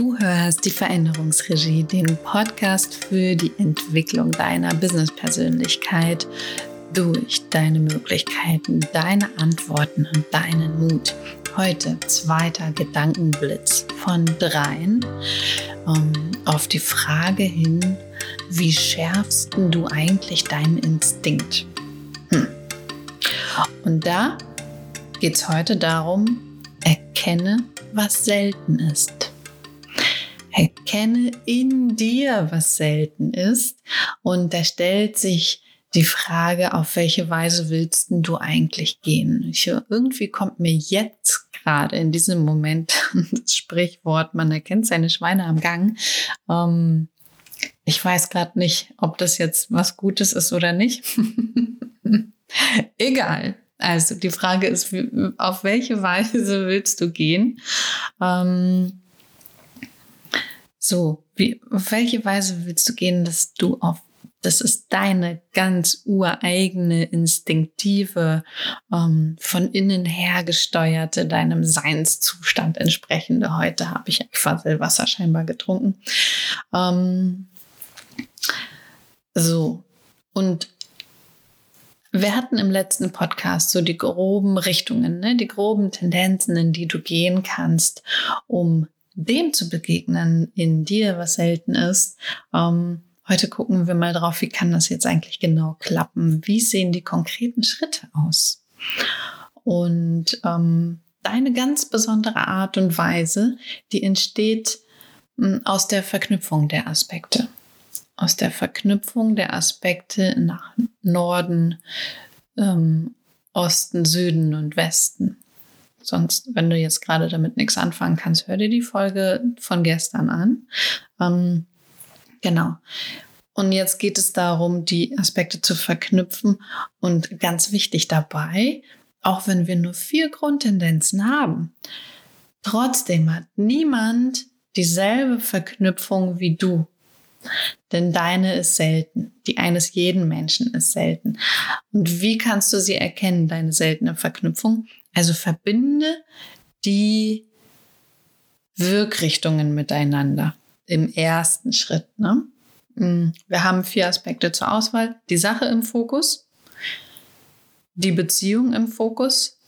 Du hörst die Veränderungsregie, den Podcast für die Entwicklung deiner Business-Persönlichkeit durch deine Möglichkeiten, deine Antworten und deinen Mut. Heute zweiter Gedankenblitz von dreien um, ähm, auf die Frage hin, wie schärfst du eigentlich deinen Instinkt? Hm. Und da geht es heute darum, erkenne, was selten ist. Erkenne in dir, was selten ist. Und da stellt sich die Frage, auf welche Weise willst du eigentlich gehen? Ich, irgendwie kommt mir jetzt gerade in diesem Moment das Sprichwort, man erkennt seine Schweine am Gang. Ähm, ich weiß gerade nicht, ob das jetzt was Gutes ist oder nicht. Egal. Also die Frage ist, auf welche Weise willst du gehen? Ähm, so, wie, auf welche Weise willst du gehen, dass du auf, das ist deine ganz ureigene, instinktive, ähm, von innen her gesteuerte, deinem Seinszustand entsprechende. Heute habe ich Quasselwasser scheinbar getrunken. Ähm, so, und wir hatten im letzten Podcast so die groben Richtungen, ne? die groben Tendenzen, in die du gehen kannst, um dem zu begegnen in dir, was selten ist. Ähm, heute gucken wir mal drauf, wie kann das jetzt eigentlich genau klappen? Wie sehen die konkreten Schritte aus? Und ähm, deine ganz besondere Art und Weise, die entsteht mh, hm, aus der Verknüpfung der Aspekte aus der Verknüpfung der Aspekte nach Norden, ähm, Osten, Süden und Westen. Sonst, wenn du jetzt gerade damit nichts anfangen kannst, hör dir die Folge von gestern an. Ähm, genau. Und jetzt geht es darum, die Aspekte zu verknüpfen. Und ganz wichtig dabei, auch wenn wir nur vier Grundtendenzen haben, trotzdem hat niemand dieselbe Verknüpfung wie du. Denn deine ist selten. Die eines jeden Menschen ist selten. Und wie kannst du sie erkennen, deine seltene Verknüpfung? Also verbinde die Wirkrichtungen miteinander im ersten Schritt. Ne? Mm, wir haben vier Aspekte zur Auswahl. Die Sache im Fokus, die Beziehung im Fokus,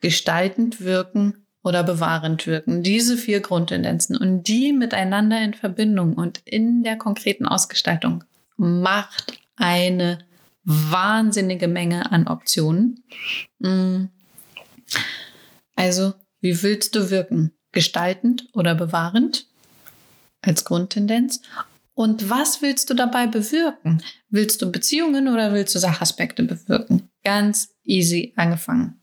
gestaltend wirken oder bewahrend wirken. Diese vier Grundtendenzen und die miteinander in Verbindung und in der konkreten Ausgestaltung macht eine wahnsinnige Menge an Optionen. Mm. Also, wie willst du wirken? Gestaltend oder bewahrend als Grundtendenz? Und was willst du dabei bewirken? Willst du Beziehungen oder willst du Sachaspekte bewirken? Ganz easy angefangen.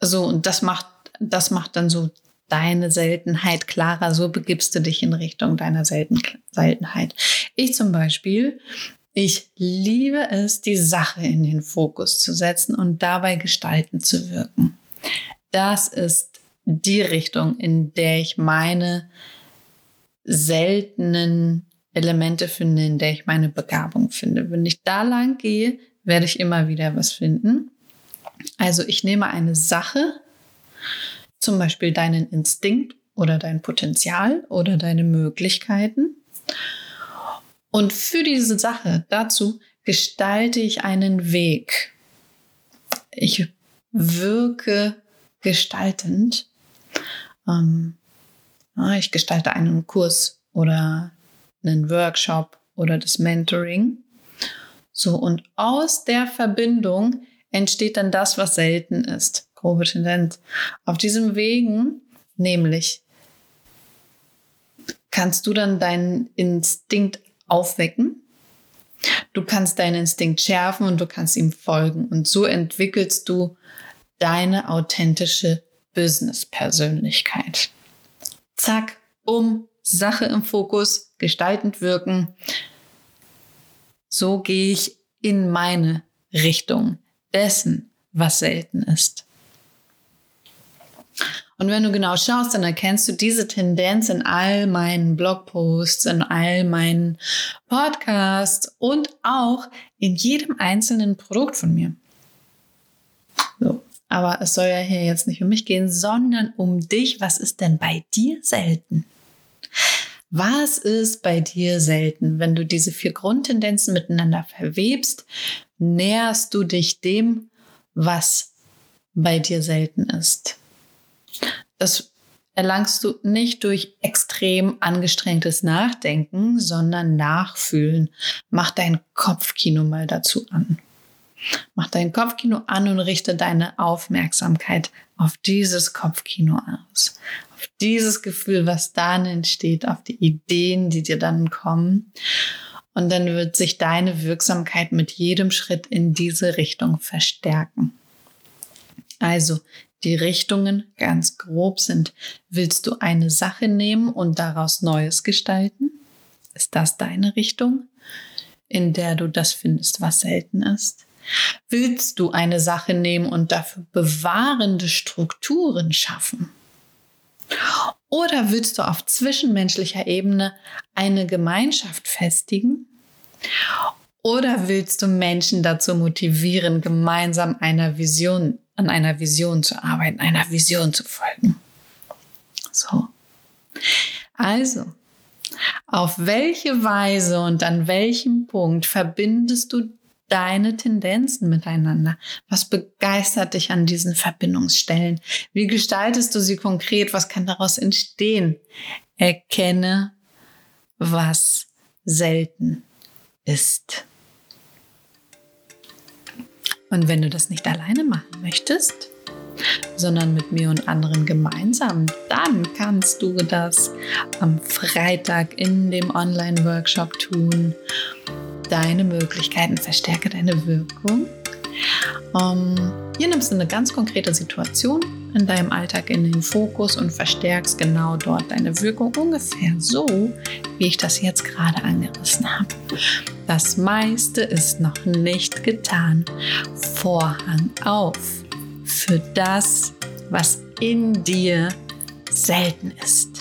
So, und das macht, das macht dann so deine Seltenheit klarer. So begibst du dich in Richtung deiner Selten Seltenheit. Ich zum Beispiel, ich liebe es, die Sache in den Fokus zu setzen und dabei gestalten zu wirken. Das ist die Richtung, in der ich meine seltenen Elemente finde, in der ich meine Begabung finde. Wenn ich da lang gehe, werde ich immer wieder was finden. Also ich nehme eine Sache, zum Beispiel deinen Instinkt oder dein Potenzial oder deine Möglichkeiten. Und für diese Sache dazu gestalte ich einen Weg. Ich wirke gestaltend. Ähm, ich gestalte einen Kurs oder einen Workshop oder das Mentoring. So, und aus der Verbindung entsteht dann das, was selten ist. Grobe Tendenz. Auf diesem Wegen, nämlich, kannst du dann deinen Instinkt aufwecken. Du kannst deinen Instinkt schärfen und du kannst ihm folgen. Und so entwickelst du deine authentische Business-Persönlichkeit. Zack, um, Sache im Fokus, gestaltend wirken. So gehe ich in meine Richtung dessen, was selten ist. Und wenn du genau schaust, dann erkennst du diese Tendenz in all meinen Blogposts, in all meinen Podcasts und auch in jedem einzelnen Produkt von mir. So. Aber es soll ja hier jetzt nicht um mich gehen, sondern um dich. Was ist denn bei dir selten? Was ist bei dir selten? Wenn du diese vier Grundtendenzen miteinander verwebst, näherst du dich dem, was bei dir selten ist. Das erlangst du nicht durch extrem angestrengtes Nachdenken, sondern Nachfühlen. Mach dein Kopfkino mal dazu an. Mach dein Kopfkino an und richte deine Aufmerksamkeit auf dieses Kopfkino aus. Auf dieses Gefühl, was dann entsteht, auf die Ideen, die dir dann kommen. Und dann wird sich deine Wirksamkeit mit jedem Schritt in diese Richtung verstärken. Also die Richtungen ganz grob sind, willst du eine Sache nehmen und daraus Neues gestalten? Ist das deine Richtung, in der du das findest, was selten ist? Willst du eine Sache nehmen und dafür bewahrende Strukturen schaffen? Oder willst du auf zwischenmenschlicher Ebene eine Gemeinschaft festigen? Oder willst du Menschen dazu motivieren, gemeinsam einer Vision an einer Vision zu arbeiten, einer Vision zu folgen. So. Also, auf welche Weise und an welchem Punkt verbindest du deine Tendenzen miteinander? Was begeistert dich an diesen Verbindungsstellen? Wie gestaltest du sie konkret? Was kann daraus entstehen? Erkenne, was selten ist. Und wenn du das nicht alleine machen möchtest, sondern mit mir und anderen gemeinsam, dann kannst du das am Freitag in dem Online-Workshop tun. Deine Möglichkeiten verstärke deine Wirkung. Um, ähm, hier nimmst du eine ganz konkrete Situation in deinem Alltag in den Fokus und verstärkst genau dort deine Wirkung ungefähr so, wie ich das jetzt gerade angerissen habe. Das meiste ist noch nicht getan. Vorhang auf für das, was in dir selten ist.